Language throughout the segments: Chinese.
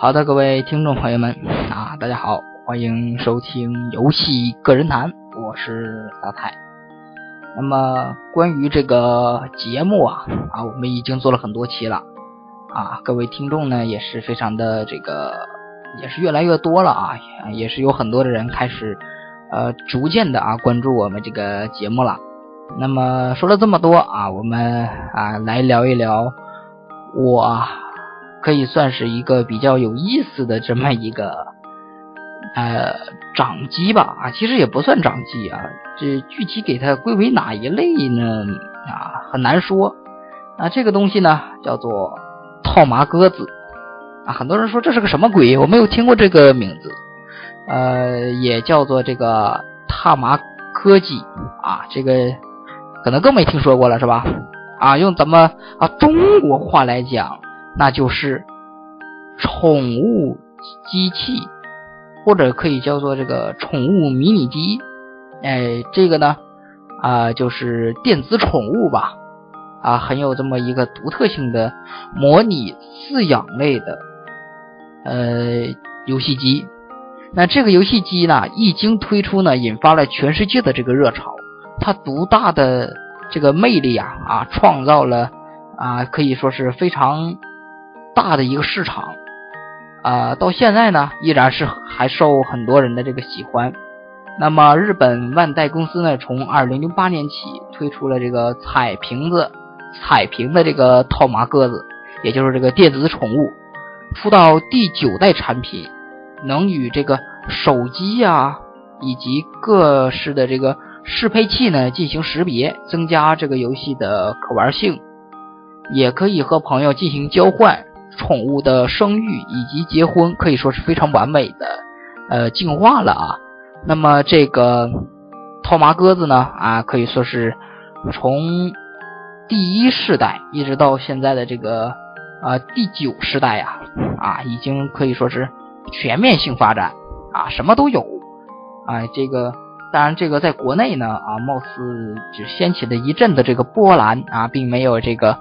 好的，各位听众朋友们啊，大家好，欢迎收听游戏个人谈，我是大太。那么关于这个节目啊啊，我们已经做了很多期了啊，各位听众呢也是非常的这个，也是越来越多了啊，也是有很多的人开始呃逐渐的啊关注我们这个节目了。那么说了这么多啊，我们啊来聊一聊我。可以算是一个比较有意思的这么一个呃掌机吧啊，其实也不算掌机啊，这具体给它归为哪一类呢啊很难说啊。这个东西呢叫做套麻鸽子啊，很多人说这是个什么鬼，我没有听过这个名字，呃，也叫做这个套麻科技啊，这个可能更没听说过了是吧？啊，用咱们啊中国话来讲。那就是宠物机器，或者可以叫做这个宠物迷你机。哎，这个呢，啊，就是电子宠物吧，啊，很有这么一个独特性的模拟饲养类的呃游戏机。那这个游戏机呢，一经推出呢，引发了全世界的这个热潮。它独大的这个魅力啊，啊，创造了啊，可以说是非常。大的一个市场，啊，到现在呢依然是还受很多人的这个喜欢。那么日本万代公司呢，从二零零八年起推出了这个彩瓶子、彩屏的这个套麻鸽子，也就是这个电子宠物，出到第九代产品，能与这个手机呀以及各式的这个适配器呢进行识别，增加这个游戏的可玩性，也可以和朋友进行交换。宠物的生育以及结婚可以说是非常完美的，呃，进化了啊。那么这个套麻鸽子呢啊，可以说是从第一世代一直到现在的这个啊第九世代呀啊，已经可以说是全面性发展啊，什么都有啊。这个当然这个在国内呢啊，貌似只掀起了一阵的这个波澜啊，并没有这个。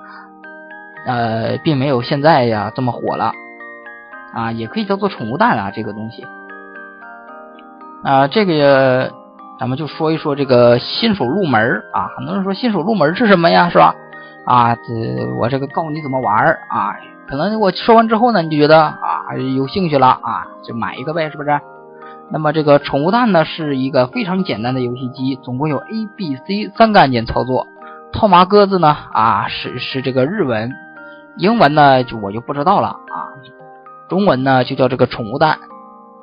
呃，并没有现在呀这么火了啊，也可以叫做宠物蛋啊，这个东西啊，这个咱们就说一说这个新手入门啊，很多人说新手入门是什么呀，是吧？啊，这我这个告诉你怎么玩啊，可能我说完之后呢，你就觉得啊有兴趣了啊，就买一个呗，是不是？那么这个宠物蛋呢，是一个非常简单的游戏机，总共有 A、B、C 三个按键操作。套麻鸽子呢啊，是是这个日文。英文呢，就我就不知道了啊。中文呢，就叫这个宠物蛋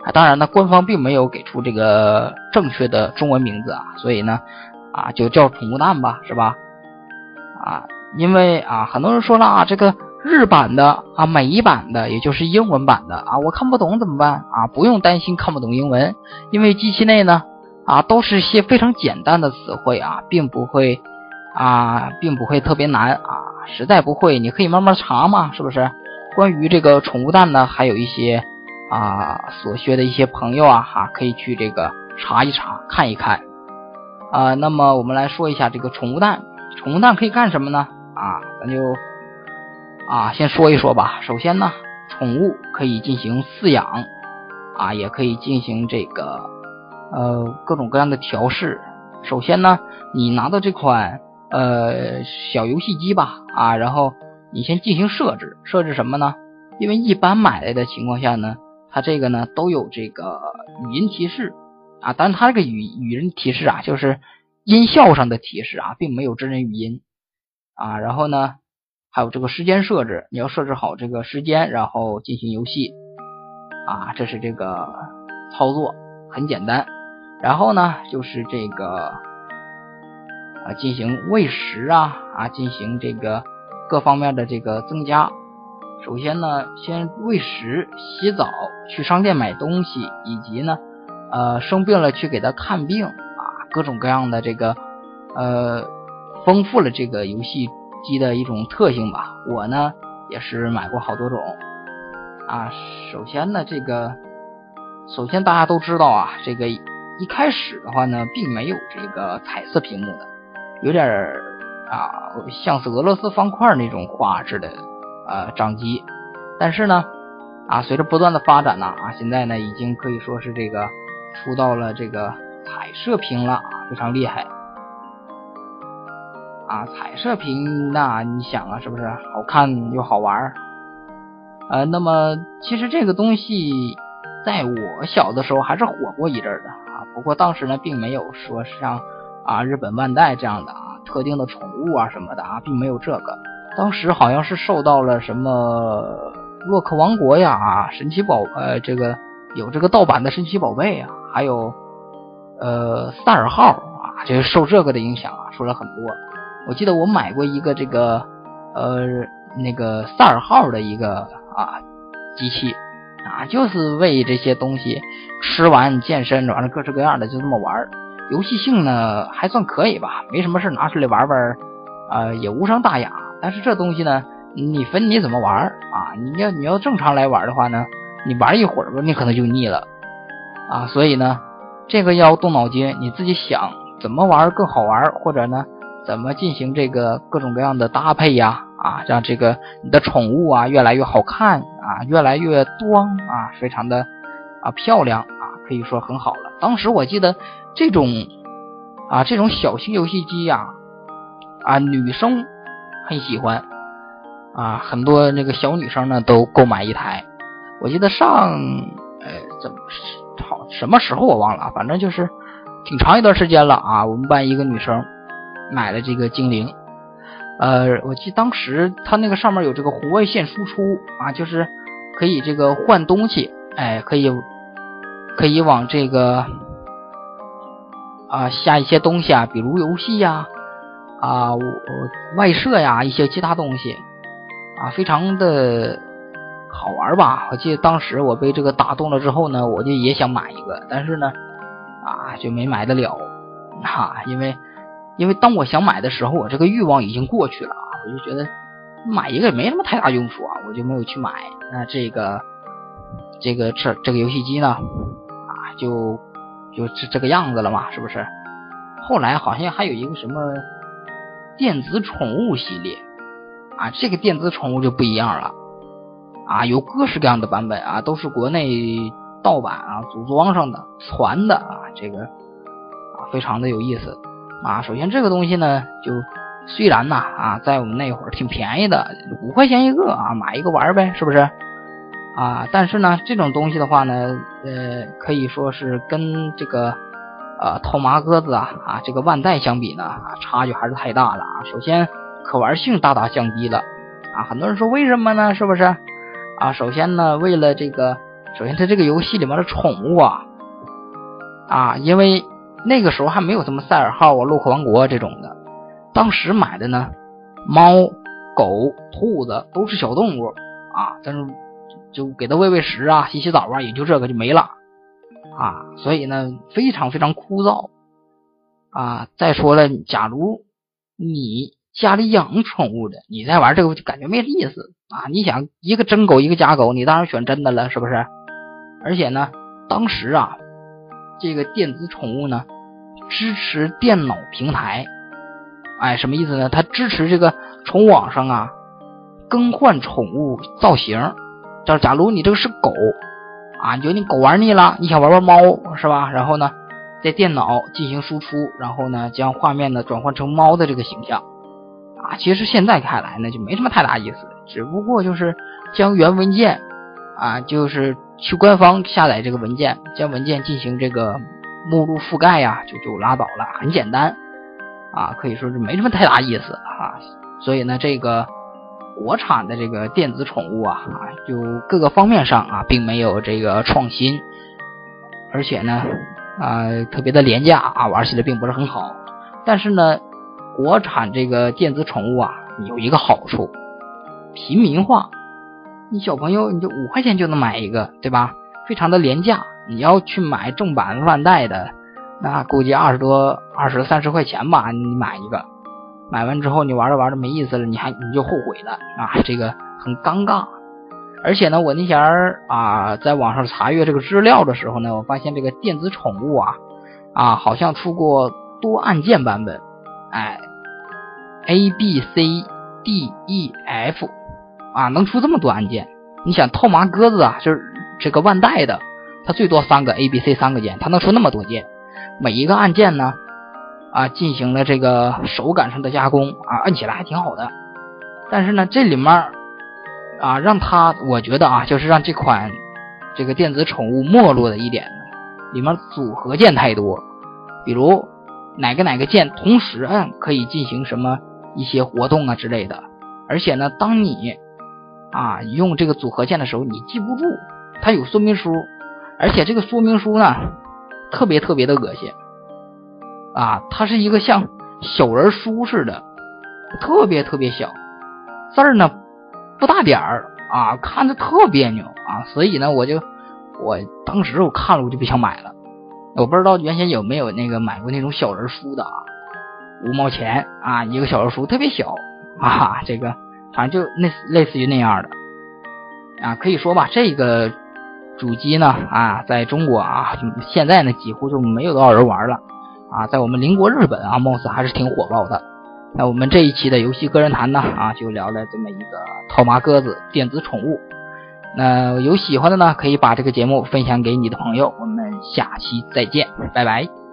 啊。当然呢，官方并没有给出这个正确的中文名字啊，所以呢，啊，就叫宠物蛋吧，是吧？啊，因为啊，很多人说了啊，这个日版的啊，美版的，也就是英文版的啊，我看不懂怎么办啊？不用担心看不懂英文，因为机器内呢啊，都是些非常简单的词汇啊，并不会啊，并不会特别难啊。实在不会，你可以慢慢查嘛，是不是？关于这个宠物蛋呢，还有一些啊所学的一些朋友啊哈，可以去这个查一查，看一看啊。那么我们来说一下这个宠物蛋，宠物蛋可以干什么呢？啊，咱就啊先说一说吧。首先呢，宠物可以进行饲养啊，也可以进行这个呃各种各样的调试。首先呢，你拿到这款。呃，小游戏机吧，啊，然后你先进行设置，设置什么呢？因为一般买来的情况下呢，它这个呢都有这个语音提示啊，但是它这个语语音提示啊，就是音效上的提示啊，并没有真人语音啊。然后呢，还有这个时间设置，你要设置好这个时间，然后进行游戏啊，这是这个操作很简单。然后呢，就是这个。啊，进行喂食啊啊，进行这个各方面的这个增加。首先呢，先喂食、洗澡、去商店买东西，以及呢，呃，生病了去给他看病啊，各种各样的这个呃，丰富了这个游戏机的一种特性吧。我呢也是买过好多种啊。首先呢，这个首先大家都知道啊，这个一开始的话呢，并没有这个彩色屏幕的。有点啊，像是俄罗斯方块那种画质的呃掌机，但是呢，啊，随着不断的发展呢，啊，现在呢已经可以说是这个出到了这个彩色屏了，非常厉害。啊，彩色屏那你想啊，是不是好看又好玩？呃，那么其实这个东西在我小的时候还是火过一阵的啊，不过当时呢并没有说像啊日本万代这样的啊特定的宠物啊什么的啊，并没有这个。当时好像是受到了什么。洛克王国呀，啊，神奇宝呃，这个有这个盗版的神奇宝贝啊，还有呃赛尔号啊，就是受这个的影响啊，说了很多。我记得我买过一个这个呃那个赛尔号的一个啊机器啊，就是为这些东西吃完健身，完了各式各样的就这么玩儿游戏性呢还算可以吧，没什么事拿出来玩玩，呃也无伤大雅。但是这东西呢。你分你怎么玩啊？你要你要正常来玩的话呢，你玩一会儿吧，你可能就腻了啊。所以呢，这个要动脑筋，你自己想怎么玩更好玩，或者呢，怎么进行这个各种各样的搭配呀？啊，让这个你的宠物啊越来越好看啊，越来越端啊，非常的啊漂亮啊，可以说很好了。当时我记得这种啊这种小型游戏机呀啊女生很喜欢。啊，很多那个小女生呢都购买一台。我记得上，呃，怎么好什么时候我忘了，反正就是挺长一段时间了啊。我们班一个女生买了这个精灵，呃，我记得当时它那个上面有这个红外线输出啊，就是可以这个换东西，哎，可以可以往这个啊下一些东西啊，比如游戏呀啊我外设呀一些其他东西。啊，非常的好玩吧？我记得当时我被这个打动了之后呢，我就也想买一个，但是呢，啊，就没买得了啊，因为因为当我想买的时候，我这个欲望已经过去了，我就觉得买一个也没什么太大用处啊，我就没有去买。那这个这个这这个游戏机呢，啊，就就是这个样子了嘛，是不是？后来好像还有一个什么电子宠物系列。啊，这个电子宠物就不一样了，啊，有各式各样的版本啊，都是国内盗版啊组装上的传的啊，这个啊非常的有意思啊。首先这个东西呢，就虽然呢啊，在我们那会儿挺便宜的，五块钱一个啊，买一个玩呗，是不是？啊，但是呢，这种东西的话呢，呃，可以说是跟这个呃套麻鸽子啊啊这个万代相比呢，啊，差距还是太大了啊。首先。可玩性大大降低了啊！很多人说为什么呢？是不是啊？首先呢，为了这个，首先它这个游戏里面的宠物啊啊，因为那个时候还没有什么赛尔号啊、洛克王国这种的，当时买的呢，猫、狗、兔子都是小动物啊，但是就给它喂喂食啊、洗洗澡啊，也就这个就没了啊，所以呢，非常非常枯燥啊。再说了，假如你家里养宠物的，你再玩这个就感觉没意思啊！你想一个真狗一个假狗，你当然选真的了，是不是？而且呢，当时啊，这个电子宠物呢支持电脑平台，哎，什么意思呢？它支持这个从网上啊更换宠物造型。这假如你这个是狗啊，你觉得你狗玩腻了，你想玩玩猫是吧？然后呢，在电脑进行输出，然后呢将画面呢转换成猫的这个形象。啊，其实现在看来呢，就没什么太大意思，只不过就是将原文件啊，就是去官方下载这个文件，将文件进行这个目录覆盖呀，就就拉倒了，很简单啊，可以说是没什么太大意思啊。所以呢，这个国产的这个电子宠物啊，啊，就各个方面上啊，并没有这个创新，而且呢，啊，特别的廉价啊，玩起来并不是很好，但是呢。国产这个电子宠物啊，有一个好处，平民化。你小朋友你就五块钱就能买一个，对吧？非常的廉价。你要去买正版万代的，那估计二十多、二十三十块钱吧，你买一个，买完之后你玩着玩着没意思了，你还你就后悔了啊，这个很尴尬。而且呢，我那前儿啊，在网上查阅这个资料的时候呢，我发现这个电子宠物啊，啊，好像出过多按键版本。哎，A B C D E F 啊，能出这么多按键，你想套麻鸽子啊，就是这个万代的，它最多三个 A、B、C 三个键，它能出那么多键，每一个按键呢啊进行了这个手感上的加工啊，按起来还挺好的。但是呢，这里面啊，让它我觉得啊，就是让这款这个电子宠物没落的一点，里面组合键太多，比如哪个哪个键同时按可以进行什么一些活动啊之类的，而且呢，当你啊用这个组合键的时候，你记不住，它有说明书，而且这个说明书呢特别特别的恶心啊，它是一个像小人书似的，特别特别小。字儿呢不大点儿啊，看着特别扭啊，所以呢，我就我当时我看了我就不想买了。我不知道原先有没有那个买过那种小人书的啊，五毛钱啊一个小人书，特别小啊，这个反正就类类似于那样的啊，可以说吧，这个主机呢啊，在中国啊现在呢几乎就没有多少人玩了啊，在我们邻国日本啊，貌似还是挺火爆的。那我们这一期的游戏个人谈呢，啊，就聊了这么一个套麻鸽子电子宠物。那有喜欢的呢，可以把这个节目分享给你的朋友。我们下期再见，拜拜。